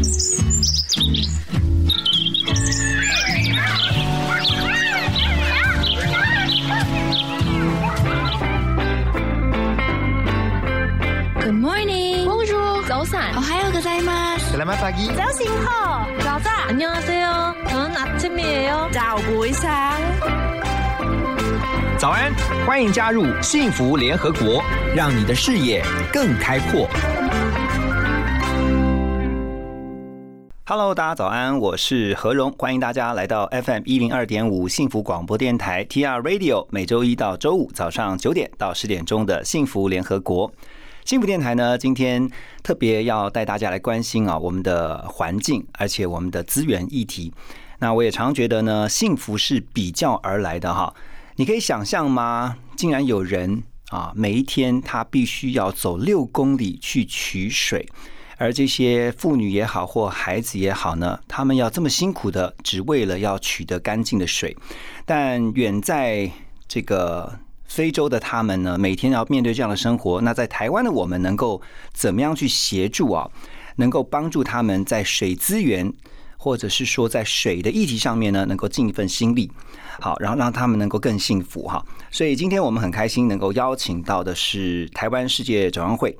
Good morning. Bonjour. 早安。 오하요 고자이마스. Selamat pagi. 자신호. 자자. 안녕하세요. 저는 아침이에요. 자고 이상.早安，欢迎加入幸福联合国，让你的视野更开阔。 Hello，大家早安，我是何荣，欢迎大家来到 FM 一零二点五幸福广播电台 TR Radio，每周一到周五早上九点到十点钟的幸福联合国。幸福电台呢，今天特别要带大家来关心啊我们的环境，而且我们的资源议题。那我也常觉得呢，幸福是比较而来的哈。你可以想象吗？竟然有人啊，每一天他必须要走六公里去取水，而这些妇女也好或孩子也好呢，他们要这么辛苦的，只为了要取得干净的水。但远在这个非洲的他们呢，每天要面对这样的生活。那在台湾的我们，能够怎么样去协助啊？能够帮助他们在水资源，或者是说在水的议题上面呢，能够尽一份心力。好，然后让他们能够更幸福哈。所以今天我们很开心能够邀请到的是台湾世界展望会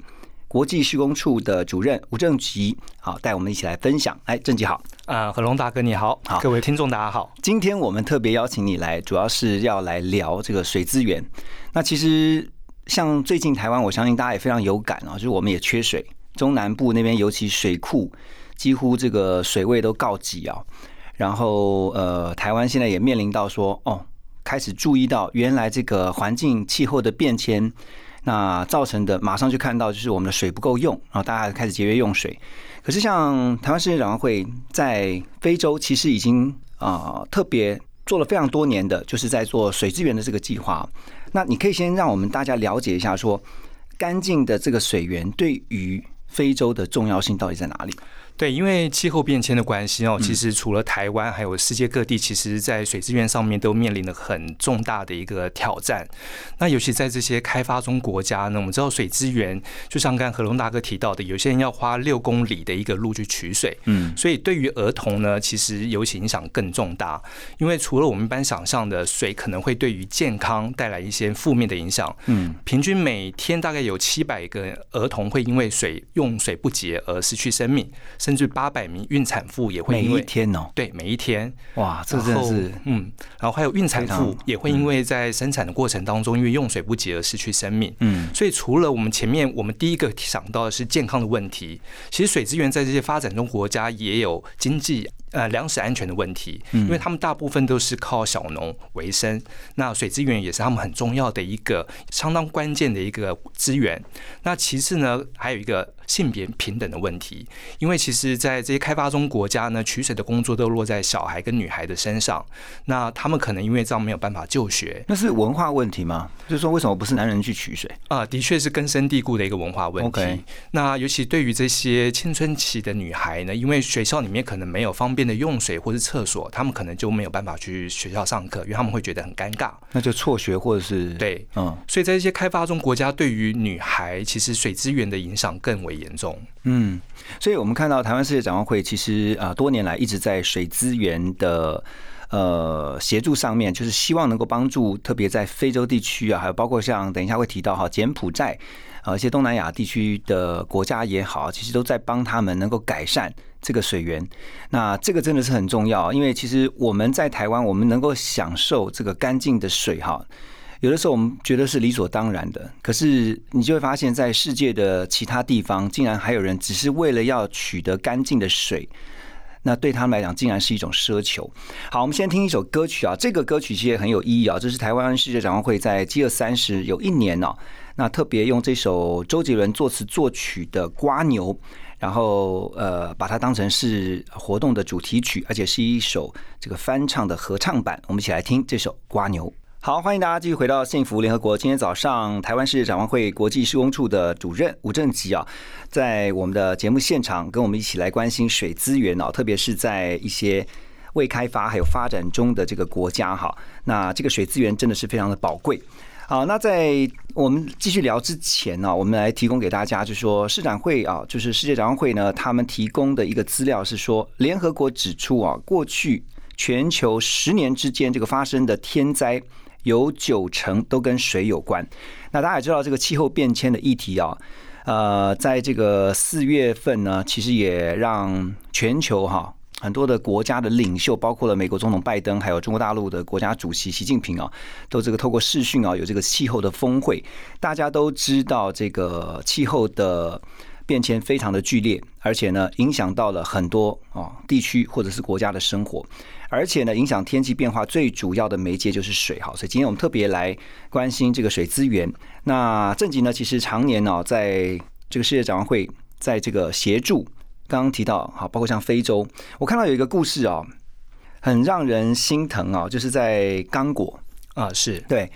国际施工处的主任吴正吉，好，带我们一起来分享。哎，正吉好。啊，何龙大哥你好，好各位听众大家好。今天我们特别邀请你来，主要是要来聊这个水资源。那其实像最近台湾，我相信大家也非常有感啊，就是我们也缺水，中南部那边尤其水库几乎这个水位都告急啊。然后呃，台湾现在也面临到说，哦，开始注意到原来这个环境气候的变迁，那造成的马上就看到就是我们的水不够用，然后大家开始节约用水。可是像台湾世界展望会在非洲，其实已经啊、特别做了非常多年的，就是在做水资源的这个计划。那你可以先让我们大家了解一下说干净的这个水源对于非洲的重要性到底在哪里？对，因为气候变迁的关系哦，其实除了台湾，还有世界各地，其实在水资源上面都面临了很重大的一个挑战。那尤其在这些开发中国家呢，我们知道水资源，就像刚刚何龙大哥提到的，有些人要花六公里的一个路去取水，嗯，所以对于儿童呢，其实尤其影响更重大。因为除了我们一般想象的水可能会对于健康带来一些负面的影响，嗯，平均每天大概有七百个儿童会因为水用水不洁而失去生命，甚至八百名孕产妇也会每一因为天哦，对每一天，哇，这个真是嗯，然后还有孕产妇也会因为在生产的过程当中，因为用水不及而失去生命。嗯。所以除了我们前面我们第一个想到的是健康的问题，其实水资源在这些发展中国家也有经济呃粮食安全的问题，因为他们大部分都是靠小农为生，那水资源也是他们很重要的一个相当关键的一个资源。那其次呢，还有一个性别平等的问题，因为其实，在这些开发中国家呢，取水的工作都落在小孩跟女孩的身上，那他们可能因为这样没有办法就学，那是文化问题吗？就是说为什么不是男人去取水？啊，的确是根深蒂固的一个文化问题。OK 那尤其对于这些青春期的女孩呢，因为学校里面可能没有方便的用水或是厕所，他们可能就没有办法去学校上课，因为他们会觉得很尴尬。那就辍学或者是对，嗯所以在这些开发中国家，对于女孩其实水资源的影响更为严重。嗯，所以我们看到台湾世界展望会其实啊、呃多年来一直在水资源的呃协助上面，就是希望能够帮助特别在非洲地区啊，还有包括像等一下会提到哈柬埔寨啊、一些东南亚地区的国家也好，其实都在帮他们能够改善。这个水源，那这个真的是很重要，因为其实我们在台湾，我们能够享受这个干净的水哈，有的时候我们觉得是理所当然的，可是你就会发现，在世界的其他地方，竟然还有人只是为了要取得干净的水，那对他们来讲，竟然是一种奢求。好，我们先听一首歌曲啊，这个歌曲其实也很有意义啊，这是台湾世界展望会在 G 二三十有一年哦、那特别用这首周杰伦作词作曲的《瓜牛》。然后呃，把它当成是活动的主题曲，而且是一首这个翻唱的合唱版。我们一起来听这首《瓜牛》。好，欢迎大家继续回到幸福联合国。今天早上，台湾市展望会国际施工处的主任吴正吉啊，在我们的节目现场跟我们一起来关心水资源哦，特别是在一些未开发还有发展中的这个国家哈，那这个水资源真的是非常的宝贵。好，那在我们继续聊之前呢、我们来提供给大家，就是说市展会啊，就是世界展望会呢，他们提供的一个资料是说，联合国指出啊，过去全球十年之间这个发生的天灾有九成都跟水有关。那大家也知道这个气候变迁的议题啊，呃，在这个四月份呢，其实也让全球哈、很多的国家的领袖，包括了美国总统拜登，还有中国大陆的国家主席习近平啊，都这个透过视讯啊，有这个气候的峰会。大家都知道这个气候的变迁非常的剧烈，而且呢，影响到了很多啊地区或者是国家的生活。而且呢，影响天气变化最主要的媒介就是水，好，所以今天我们特别来关心这个水资源。那正极呢，其实常年呢、在这个世界展望会，在这个协助，刚刚提到，好，包括像非洲，我看到有一个故事哦，很让人心疼哦，就是在刚果，啊，是。对，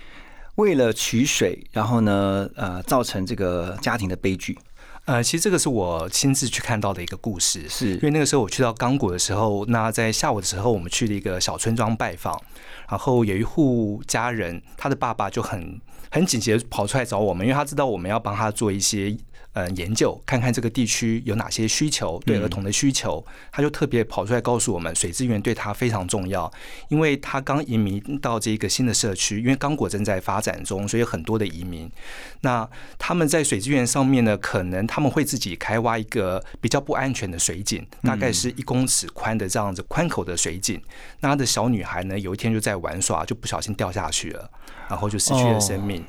为了取水，然后呢，呃，造成这个家庭的悲剧，呃，其实这个是我亲自去看到的一个故事，是。因为那个时候我去到刚果的时候，那在下午的时候，我们去了一个小村庄拜访，然后有一户家人，他的爸爸就很很紧急的跑出来找我们，因为他知道我们要帮他做一些呃研究，看看这个地区有哪些需求，对儿童的需求，他就特别跑出来告诉我们，水资源对他非常重要，因为他刚移民到这个新的社区，因为刚果正在发展中，所以有很多的移民。那他们在水资源上面呢，可能他们会自己开挖一个比较不安全的水井，大概是一公尺宽的这样子宽口的水井。那他的小女孩呢，有一天就在玩耍，就不小心掉下去了，然后就失去了生命。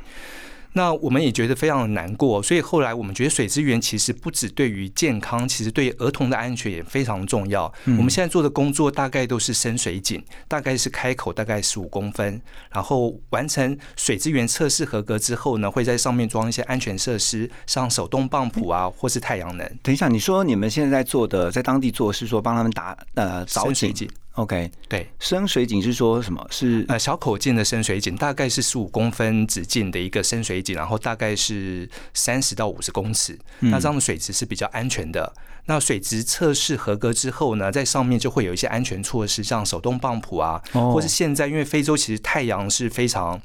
那我们也觉得非常的难过，所以后来我们觉得水资源其实不止对于健康，其实对儿童的安全也非常重要。我们现在做的工作大概都是深水井，大概是开口大概十五公分，然后完成水资源测试合格之后呢，会在上面装一些安全设施，像手动泵浦啊，或是太阳能。等一下，你说你们现在做的在当地做是说帮他们打呃凿水井，OK，对，深水井是说什么？是呃，小口径的深水井大概是十五公分直径的一个深水井，然后大概是三十到五十公尺。那这样的水质是比较安全的。那水质测试合格之后呢，在上面就会有一些安全措施，像手动泵浦啊，哦或是现在因为非洲其实太阳是非常。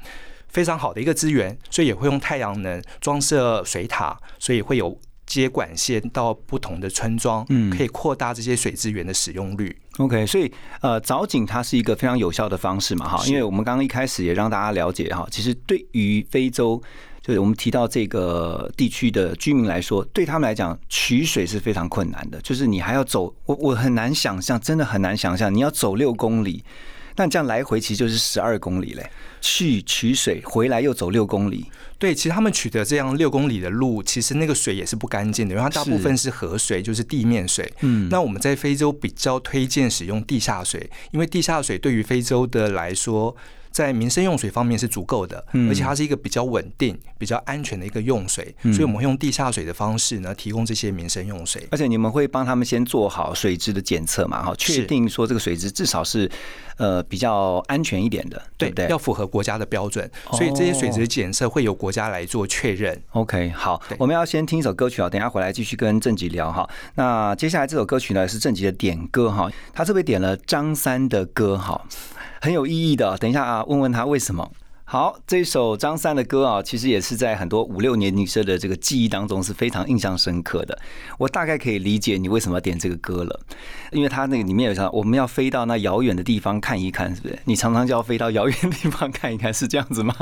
非常好的一个资源，所以也会用太阳能装设水塔，所以会有接管线到不同的村庄，嗯可以扩大这些水资源的使用率。OK，所以呃，凿井它是一个非常有效的方式嘛，哈，因为我们刚刚一开始也让大家了解哈，其实对于非洲。就是我们提到这个地区的居民来说，对他们来讲，取水是非常困难的。就是你还要走，我我很难想象，真的很难想象，你要走六公里，那这样来回其实就是十二公里嘞。去取水，回来又走六公里，对，其实他们取得这样六公里的路，其实那个水也是不干净的，因为它大部分是河水，就是地面水。嗯那我们在非洲比较推荐使用地下水，因为地下水对于非洲的来说。在民生用水方面是足够的，嗯而且它是一个比较稳定、比较安全的一个用水，所以我们会用地下水的方式呢，提供这些民生用水。而且你们会帮他们先做好水质的检测嘛？哈，确定说这个水质至少是呃比较安全一点的，对不对？要符合国家的标准，所以这些水质检测会由国家来做确认。OK，好，我们要先听一首歌曲啊，等一下回来继续跟郑吉聊哈。那接下来这首歌曲呢是郑吉的点歌哈，他特别点了张三的歌哈，很有意义的。等一下啊，问问他为什么。好，这首张三的歌啊，其实也是在很多五六年女生的这个记忆当中是非常印象深刻的。我大概可以理解你为什么要点这个歌了，因为他那个里面有唱，我们要飞到那遥远的地方看一看，是不是？你常常就要飞到遥远的地方看一看，是这样子吗？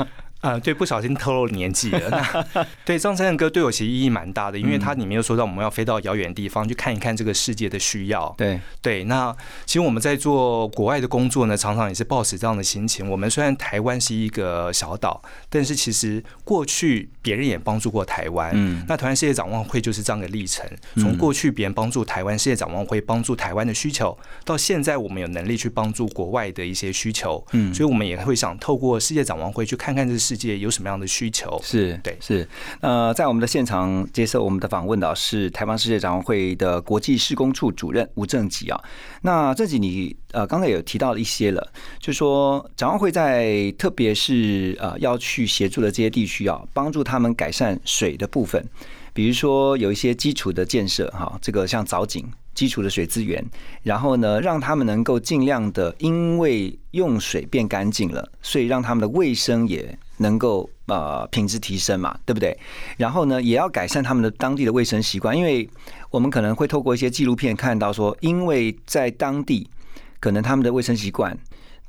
啊、对，不小心透露年纪了。那对张三的歌对我其实意义蛮大的，因为它里面又说到我们要飞到遥远的地方去看一看这个世界的需要。对，对，那其实我们在做国外的工作呢，常常也是抱持这样的心情。我们虽然台湾是一个小岛，但是其实过去别人也帮助过台湾。嗯那台湾世界展望会就是这样的历程，从过去别人帮助台湾世界展望会帮助台湾的需求，到现在我们有能力去帮助国外的一些需求。嗯所以我们也会想透过世界展望会去看看这个世界有什么样的需求。是，对是。呃，在我们的现场接受我们的访问的是台湾世界展望会的国际施工处主任吴正吉啊。那正吉你呃刚才有提到了一些了，就说展望会在特别是呃要去协助的这些地区啊，帮助他们改善水的部分，比如说有一些基础的建设哈，这个像藻井。基础的水资源，然后呢，让他们能够尽量的，因为用水变干净了，所以让他们的卫生也能够呃品质提升嘛，对不对？然后呢，也要改善他们的当地的卫生习惯，因为我们可能会透过一些纪录片看到说，因为在当地可能他们的卫生习惯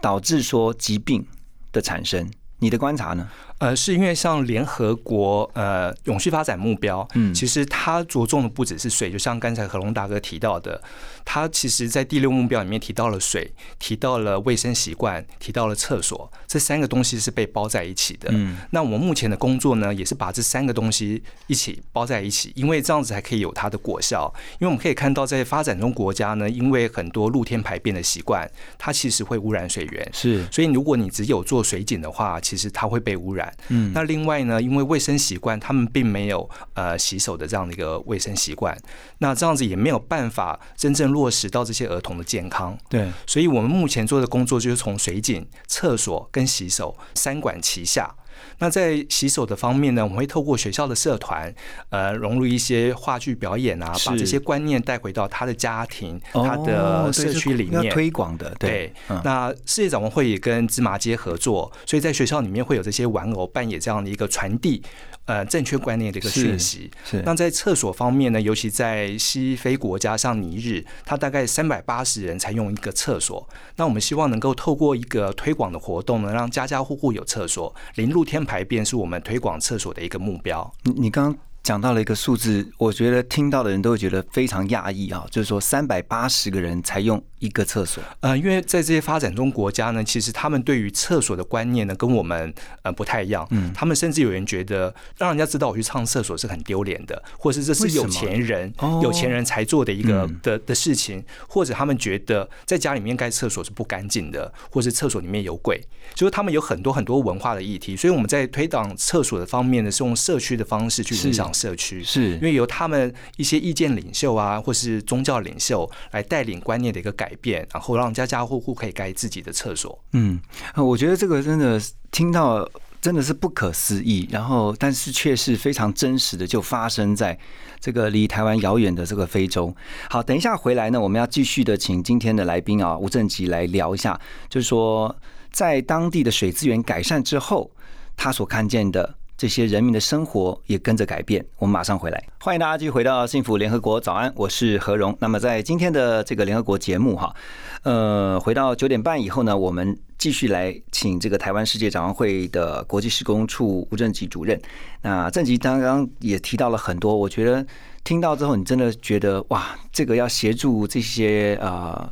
导致说疾病的产生。你的观察呢？呃，是因为像联合国呃永续发展目标，嗯，其实它着重的不只是水，就像刚才何龙大哥提到的，它其实在第六目标里面提到了水，提到了卫生习惯，提到了厕所，这三个东西是被包在一起的。嗯，那我们目前的工作呢，也是把这三个东西一起包在一起，因为这样子才可以有它的果效。因为我们可以看到，在发展中国家呢，因为很多露天排便的习惯，它其实会污染水源，是，所以如果你只有做水井的话，其实它会被污染。嗯，那另外呢，因为卫生习惯，他们并没有呃洗手的这样的一个卫生习惯，那这样子也没有办法真正落实到这些儿童的健康。对，所以我们目前做的工作就是从水井、厕所跟洗手三管齐下。那在洗手的方面呢，我们会透过学校的社团，呃，融入一些话剧表演啊，把这些观念带回到他的家庭、他的社区里面推广的。对，那世界展望会也跟芝麻街合作，所以在学校里面会有这些玩偶扮演这样的一个传递。呃，正确观念的一个讯息。是。那在厕所方面呢，尤其在西非国家，像尼日，它大概三百八十人才用一个厕所。那我们希望能够透过一个推广的活动呢，让家家户户有厕所，零露天排便是我们推广厕所的一个目标。你你刚。讲到了一个数字，我觉得听到的人都会觉得非常讶异啊，就是说三百八十个人才用一个厕所。呃，因为在这些发展中国家呢，其实他们对于厕所的观念呢，跟我们呃不太一样。嗯，他们甚至有人觉得让人家知道我去上厕所是很丢脸的，或者是这是有钱人有钱人才做的一个的的事情，或者他们觉得在家里面盖厕所是不干净的，或是厕所里面有鬼，就是他们有很多很多文化的议题。所以我们在推广厕所的方面呢，是用社区的方式去影响。社区是因为由他们一些意见领袖啊，或是宗教领袖来带领观念的一个改变，然后让家家户户可以盖自己的厕所。嗯，我觉得这个真的听到真的是不可思议，然后但是却是非常真实的，就发生在这个离台湾遥远的这个非洲。好，等一下回来呢，我们要继续的请今天的来宾啊，吴正吉来聊一下，就是说在当地的水资源改善之后，他所看见的。这些人民的生活也跟着改变。我们马上回来，欢迎大家继续回到幸福联合国早安，我是何荣。那么在今天的这个联合国节目哈，呃，回到九点半以后呢，我们继续来请这个台湾世界展望会的国际施工处吴正吉主任。那正吉刚刚也提到了很多，我觉得听到之后，你真的觉得哇，这个要协助这些呃。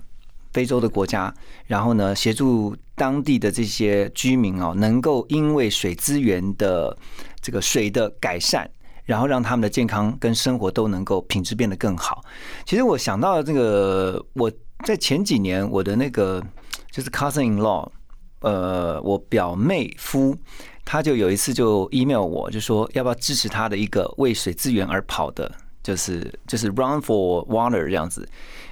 非洲的国家，然后呢，协助当地的这些居民哦，能够因为水资源的这个水的改善，然后让他们的健康跟生活都能够品质变得更好。其实我想到这个，我在前几年我的那个就是 cousin in law，呃，我表妹夫，他就有一次就 email 我，就说要不要支持他的一个为水资源而跑的，就是就是 run for water 这样子。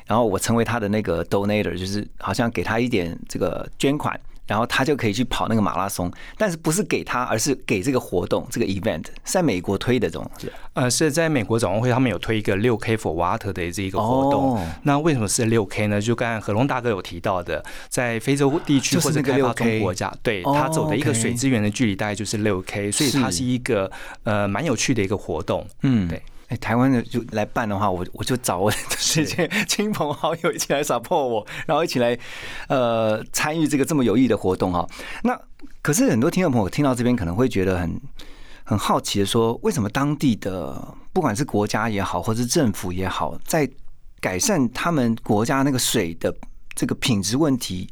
然后我成为他的那个 donator，就是好像给他一点这个捐款，然后他就可以去跑那个马拉松。但是不是给他，而是给这个活动这个 event，在美国推的这种是？呃，是在美国早会他们有推一个六 K for water 的这一个活动。那为什么是六 K 呢？就刚才何龙大哥有提到的，在非洲地区或者开发中国家，对他走的一个水资源的距离大概就是六 K，所以它是一个呃蛮有趣的一个活动。嗯，对。哎，台湾的就来办的话，我我就找我的这些 亲朋好友一起来 support 我，然后一起来呃参与这个这么有意义的活动哈。那可是很多听众朋友听到这边可能会觉得很很好奇的说，为什么当地的不管是国家也好，或是政府也好，在改善他们国家那个水的这个品质问题，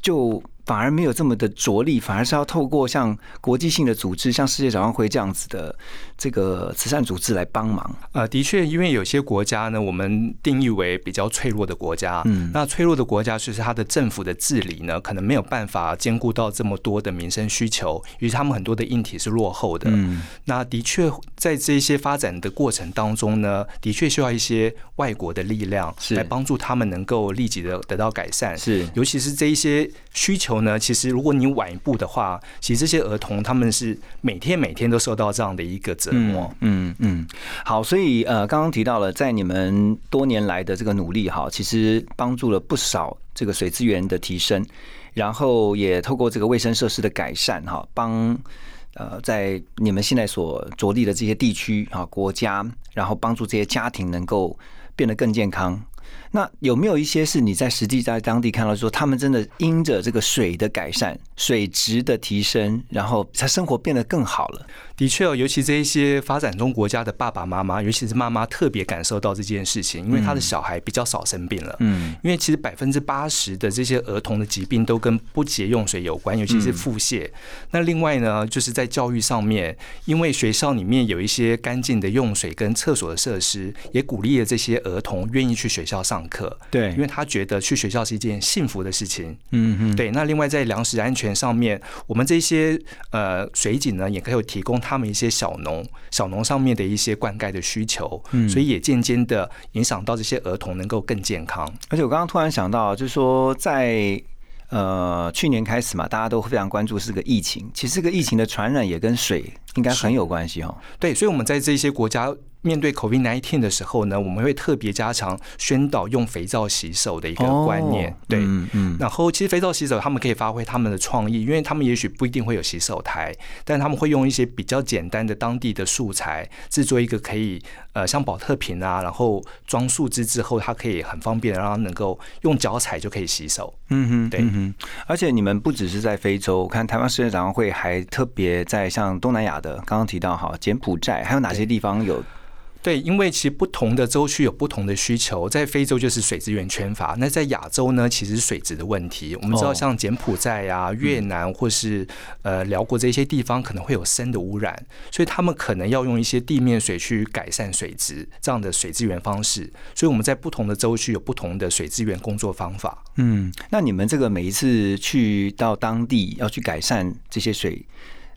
就。反而没有这么的着力，反而是要透过像国际性的组织，像世界展望会这样子的这个慈善组织来帮忙。呃，的确，因为有些国家呢，我们定义为比较脆弱的国家，嗯，那脆弱的国家其实它的政府的治理呢，可能没有办法兼顾到这么多的民生需求，于是他们很多的硬体是落后的。嗯，那的确在这些发展的过程当中呢，的确需要一些外国的力量来帮助他们能够立即的得到改善。是，尤其是这一些需求。呢，其实如果你晚一步的话，其实这些儿童他们是每天每天都受到这样的一个折磨。嗯嗯，好，所以呃，刚刚提到了，在你们多年来的这个努力哈，其实帮助了不少这个水资源的提升，然后也透过这个卫生设施的改善哈，帮呃，在你们现在所着力的这些地区啊、国家，然后帮助这些家庭能够变得更健康。那有没有一些是你在实际在当地看到说，他们真的因着这个水的改善、水质的提升，然后他生活变得更好了？的确哦，尤其这一些发展中国家的爸爸妈妈，尤其是妈妈特别感受到这件事情，因为他的小孩比较少生病了。嗯，因为其实百分之八十的这些儿童的疾病都跟不洁用水有关，尤其是腹泻。那另外呢，就是在教育上面，因为学校里面有一些干净的用水跟厕所的设施，也鼓励了这些儿童愿意去学校上课。对，因为他觉得去学校是一件幸福的事情。嗯嗯，对。那另外在粮食安全上面，我们这些呃水井呢，也可以提供他们一些小农、小农上面的一些灌溉的需求，嗯所以也渐渐的影响到这些儿童能够更健康。而且我刚刚突然想到，就是说在呃去年开始嘛，大家都非常关注是个疫情，其实这个疫情的传染也跟水应该很有关系哦。对，所以我们在这些国家。面对 COVID-19 的时候呢，我们会特别加强宣导用肥皂洗手的一个观念。对，嗯嗯。然后，其实肥皂洗手，他们可以发挥他们的创意，因为他们也许不一定会有洗手台，但他们会用一些比较简单的当地的素材，制作一个可以呃像保特瓶啊，然后装树枝之后，它可以很方便的让它能够用脚踩就可以洗手。嗯哼，对。而且你们不只是在非洲，我看台湾世界展望会还特别在像东南亚的，刚刚提到哈柬埔寨，还有哪些地方有？对，因为其实不同的州区有不同的需求，在非洲就是水资源缺乏，那在亚洲呢，其实水质的问题。我们知道，像柬埔寨呀、越南或是呃辽国这些地方，可能会有砷的污染，所以他们可能要用一些地面水去改善水质这样的水资源方式。所以我们在不同的州区有不同的水资源工作方法。嗯，那你们这个每一次去到当地要去改善这些水。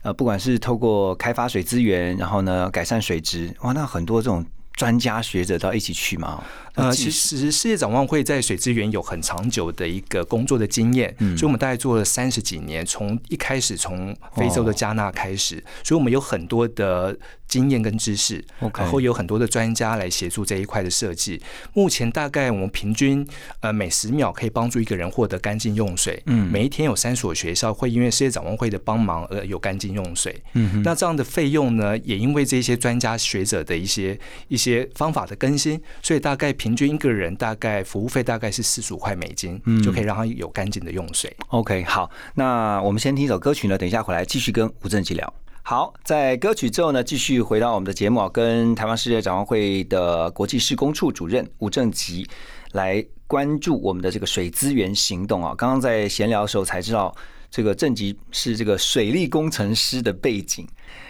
呃，不管是透过开发水资源，然后呢改善水质，哇，那很多这种专家学者都要一起去嘛。呃，其实世界展望会在水资源有很长久的一个工作的经验，所以我们大概做了三十几年，从一开始从非洲的加纳开始，所以我们有很多的经验跟知识，然后有很多的专家来协助这一块的设计。目前大概我们平均呃每十秒可以帮助一个人获得干净用水，嗯，每一天有三所学校会因为世界展望会的帮忙而有干净用水，嗯，那这样的费用呢，也因为这些专家学者的一些一些方法的更新，所以大概。平均一个人大概服务费大概是四十五块美金，就可以让他有干净的用水。OK，好，那我们先听一首歌曲呢，等一下回来继续跟吴正吉聊。好，在歌曲之后呢，继续回到我们的节目啊，跟台湾世界展望会的国际施工处主任吴正吉来关注我们的这个水资源行动啊。刚刚在闲聊的时候才知道，这个正吉是这个水利工程师的背景，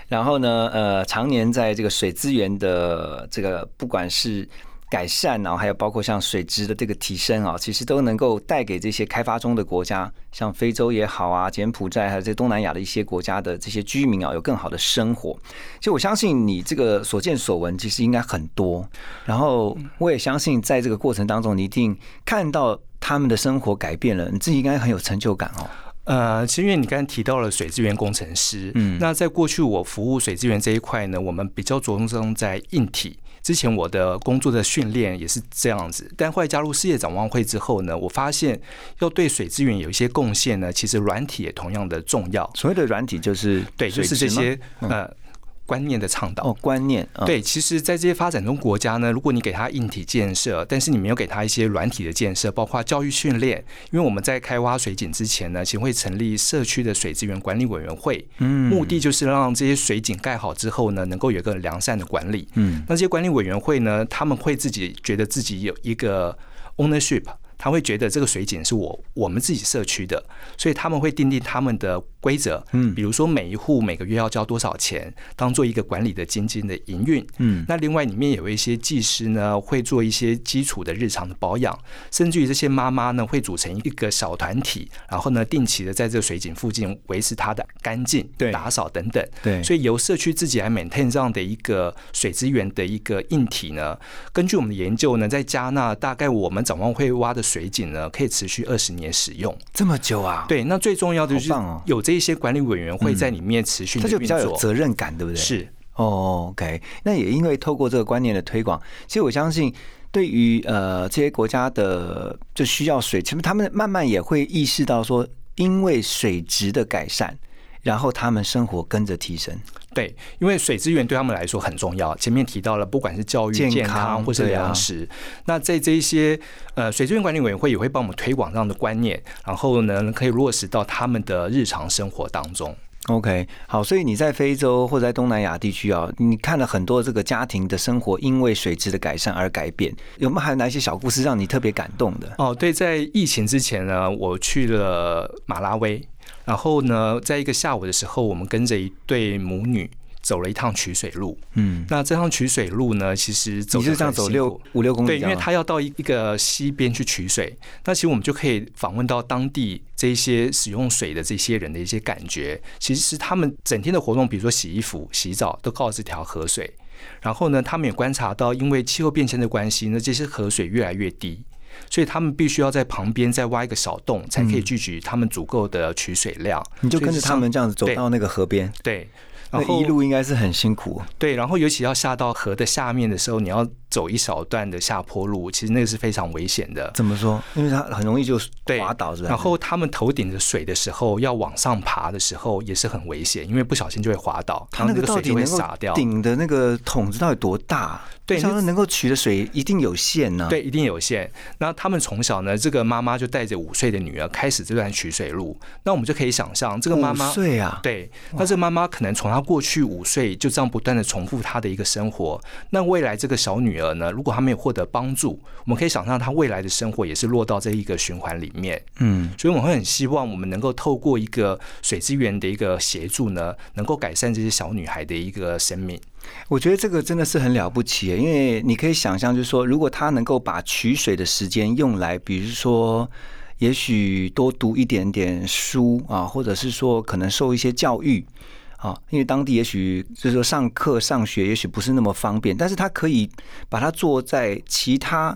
然后呢，呃，常年在这个水资源的这个不管是改善，然后还有包括像水质的这个提升啊，其实都能够带给这些开发中的国家，像非洲也好啊，柬埔寨还有这东南亚的一些国家的这些居民啊，有更好的生活。其实我相信你这个所见所闻，其实应该很多。然后我也相信，在这个过程当中，你一定看到他们的生活改变了，你自己应该很有成就感哦。呃，其实因为你刚才提到了水资源工程师，嗯，那在过去我服务水资源这一块呢，我们比较着重在硬体。之前我的工作的训练也是这样子，但后来加入世界展望会之后呢，我发现要对水资源有一些贡献呢，其实软体也同样的重要。所谓的软体就是对，就是这些呃。观念的倡导。哦，观念对，其实，在这些发展中国家呢，如果你给他硬体建设，但是你没有给他一些软体的建设，包括教育训练，因为我们在开挖水井之前呢，其实会成立社区的水资源管理委员会，嗯，目的就是让这些水井盖好之后呢，能够有一个良善的管理，嗯，那这些管理委员会呢，他们会自己觉得自己有一个 ownership。他会觉得这个水井是我我们自己社区的，所以他们会订定他们的规则，嗯，比如说每一户每个月要交多少钱，当做一个管理的基金的营运，嗯，那另外里面有一些技师呢，会做一些基础的日常的保养，甚至于这些妈妈呢，会组成一个小团体，然后呢，定期的在这个水井附近维持它的干净、对。打扫等等，对，所以由社区自己来 maintain 这样的一个水资源的一个硬体呢，根据我们的研究呢，在加纳大概我们展望会挖的。水井呢，可以持续二十年使用，这么久啊？对，那最重要的就是有这些管理委员会在里面持续，他就比较有责任感，对不对？是哦，OK。那也因为透过这个观念的推广，其实我相信，对于呃这些国家的就需要水，其实他们慢慢也会意识到说，因为水质的改善。然后他们生活跟着提升。对，因为水资源对他们来说很重要。前面提到了，不管是教育、健健康康或是对啊粮食，那在这一些呃水资源管理委员会也会帮我们推广这样的观念，然后呢可以落实到他们的日常生活当中。OK，好，所以你在非洲或者在东南亚地区啊，你看了很多这个家庭的生活因为水质的改善而改变，有没有还有哪一些小故事让你特别感动的？哦，对，在疫情之前呢，我去了马拉维，然后呢，在一个下午的时候，我们跟着一对母女走了一趟取水路。嗯，那这趟取水路呢，其实走你得是这样走六五六公里对，因为他要到一一个溪边去取水，那其实我们就可以访问到当地这些使用水的这些人的一些感觉。其实他们整天的活动，比如说洗衣服、洗澡，都靠这条河水。然后呢，他们也观察到，因为气候变迁的关系呢，这些河水越来越低，所以他们必须要在旁边再挖一个小洞，才可以聚集他们足够的取水量。嗯你就跟着他们这样子走到那个河边，对，那然后一路应该是很辛苦。对，然后尤其要下到河的下面的时候，你要走一小段的下坡路，其实那个是非常危险的。怎么说？因为它很容易就对滑倒，是吧？然后他们头顶着水的时候，要往上爬的时候也是很危险，因为不小心就会滑倒，它那个水就会洒掉。顶的那个桶子到底多大？对能够取的水一定有限呢、对，一定有限。那他们从小呢，这个妈妈就带着五岁的女儿开始这段取水路。那我们就可以想象，这个妈妈五岁啊，对，那这个妈妈可能从她过去五岁就这样不断的重复她的一个生活。那未来这个小女儿呢，如果他没有获得帮助，我们可以想象他未来的生活也是落到这一个循环里面。嗯，所以我们会很希望我们能够透过一个水资源的一个协助呢，能够改善这些小女孩的一个生命。我觉得这个真的是很了不起，因为你可以想象，就是说，如果他能够把取水的时间用来，比如说，也许多读一点点书啊，或者是说可能受一些教育啊，因为当地也许就是说上课上学也许不是那么方便，但是他可以把它做在其他。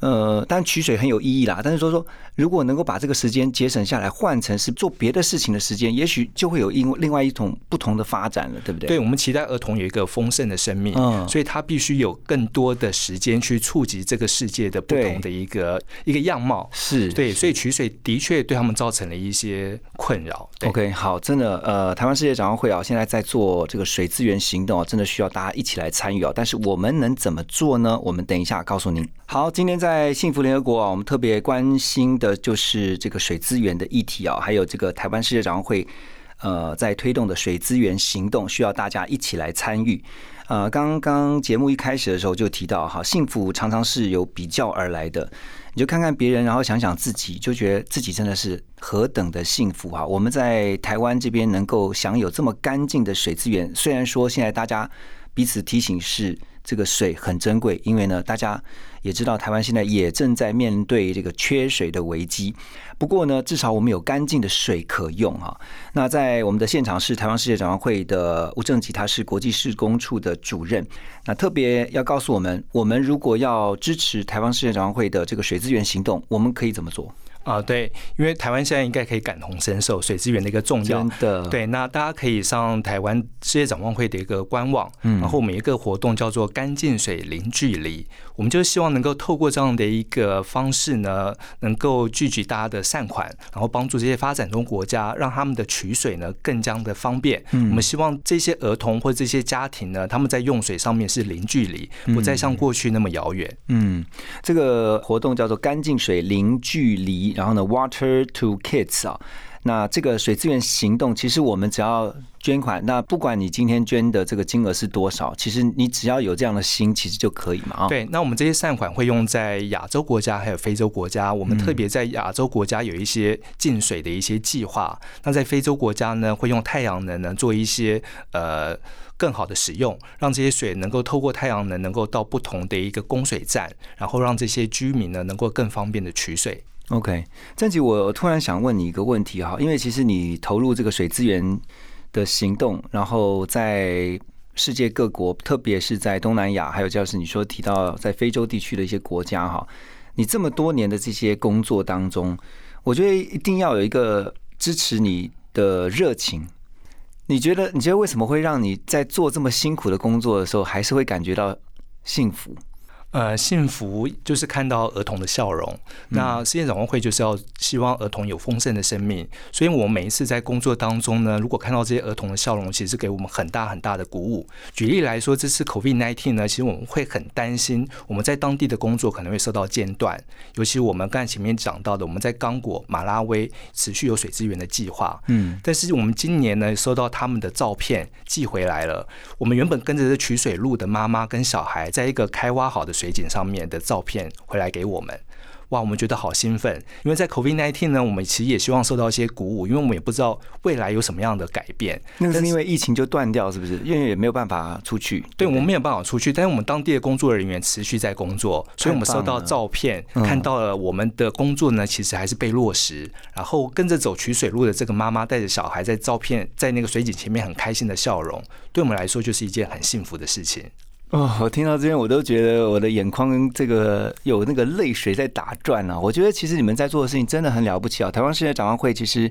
呃，当然取水很有意义啦，但是说说，如果能够把这个时间节省下来，换成是做别的事情的时间，也许就会有另另外一种不同的发展了，对不对？对我们期待儿童有一个丰盛的生命，嗯所以他必须有更多的时间去触及这个世界的不同的一个一个样貌。是，对，所以取水的确对他们造成了一些困扰。OK，好，真的，呃，台湾世界展望会啊，现在在做这个水资源行动啊，真的需要大家一起来参与啊。但是我们能怎么做呢？我们等一下告诉您。好，今天在幸福联合国啊，我们特别关心的就是这个水资源的议题啊，还有这个台湾世界展望会。呃，在推动的水资源行动，需要大家一起来参与。呃，刚刚节目一开始的时候就提到哈，幸福常常是由比较而来的。你就看看别人，然后想想自己，就觉得自己真的是何等的幸福哈！我们在台湾这边能够享有这么干净的水资源，虽然说现在大家彼此提醒是这个水很珍贵，因为呢，大家也知道台湾现在也正在面对这个缺水的危机。不过呢，至少我们有干净的水可用哈。那在我们的现场是台湾世界展望会的吴正吉，他是国际施工处的主任。那特别要告诉我们，我们如果要支持台湾世界展望会的这个水资源行动，我们可以怎么做？啊、对，因为台湾现在应该可以感同身受水资源的一个重要真。的，对，那大家可以上台湾世界展望会的一个官网，嗯然后我们一个活动叫做“干净水零距离”，我们就希望能够透过这样的一个方式呢，能够聚集大家的善款，然后帮助这些发展中国家，让他们的取水呢更加的方便。嗯我们希望这些儿童或这些家庭呢，他们在用水上面是零距离，不再像过去那么遥远。嗯，这个活动叫做“干净水零距离”，然后呢，Water to Kids 啊。那这个水资源行动，其实我们只要捐款，那不管你今天捐的这个金额是多少，其实你只要有这样的心，其实就可以嘛啊。对，那我们这些善款会用在亚洲国家还有非洲国家。我们特别在亚洲国家有一些净水的一些计划。那在非洲国家呢，会用太阳能呢做一些呃更好的使用，让这些水能够透过太阳能能够到不同的一个供水站，然后让这些居民呢能够更方便的取水。OK，郑吉，我突然想问你一个问题哈，因为其实你投入这个水资源的行动，然后在世界各国，特别是在东南亚，还有就是你说提到在非洲地区的一些国家哈，你这么多年的这些工作当中，我觉得一定要有一个支持你的热情。你觉得？你觉得为什么会让你在做这么辛苦的工作的时候，还是会感觉到幸福？呃，幸福就是看到儿童的笑容。那世界展望会就是要希望儿童有丰盛的生命，所以我们每一次在工作当中呢，如果看到这些儿童的笑容，其实给我们很大很大的鼓舞。举例来说，这次 COVID-19 呢，其实我们会很担心我们在当地的工作可能会受到间断，尤其我们刚才前面讲到的，我们在刚果、马拉维持续有水资源的计划。嗯，但是我们今年呢，收到他们的照片寄回来了，我们原本跟着这取水路的妈妈跟小孩，在一个开挖好的水井上面的照片回来给我们。哇，我们觉得好兴奋，因为在 COVID-19 呢，我们其实也希望受到一些鼓舞，因为我们也不知道未来有什么样的改变。那是因为疫情就断掉，是不是？因为也没有办法出去。对，我们没有办法出去，但是我们当地的工作人员持续在工作，所以我们收到照片，看到了我们的工作呢，其实还是被落实。然后跟着走取水路的这个妈妈带着小孩在照片在那个水井前面很开心的笑容，对我们来说就是一件很幸福的事情。哦，我听到这边，我都觉得我的眼眶这个有那个泪水在打转啊！我觉得其实你们在做的事情真的很了不起啊！台湾世界展望会其实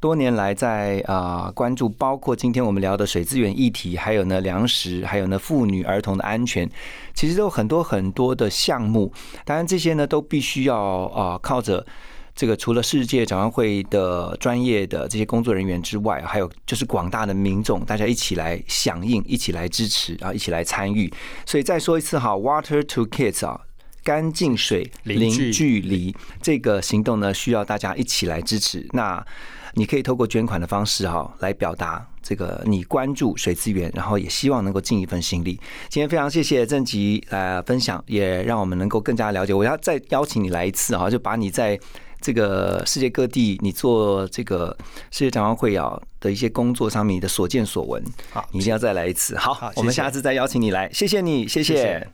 多年来在啊关注，包括今天我们聊的水资源议题，还有呢粮食，还有呢妇女儿童的安全，其实都有很多很多的项目。当然这些呢都必须要啊靠着。这个除了世界展望会的专业的这些工作人员之外，还有就是广大的民众，大家一起来响应，一起来支持啊，一起来参与。所以再说一次哈，Water to Kids 啊，干净水零距离这个行动呢，需要大家一起来支持。那你可以透过捐款的方式哈，来表达这个你关注水资源，然后也希望能够尽一份心力。今天非常谢谢郑吉呃分享，也让我们能够更加了解。我要再邀请你来一次哈，就把你在。这个世界各地，你做这个世界展望会啊的一些工作上面，你的所见所闻，好，你一定要再来一次。好，我们下次再邀请你来，谢谢你，谢谢。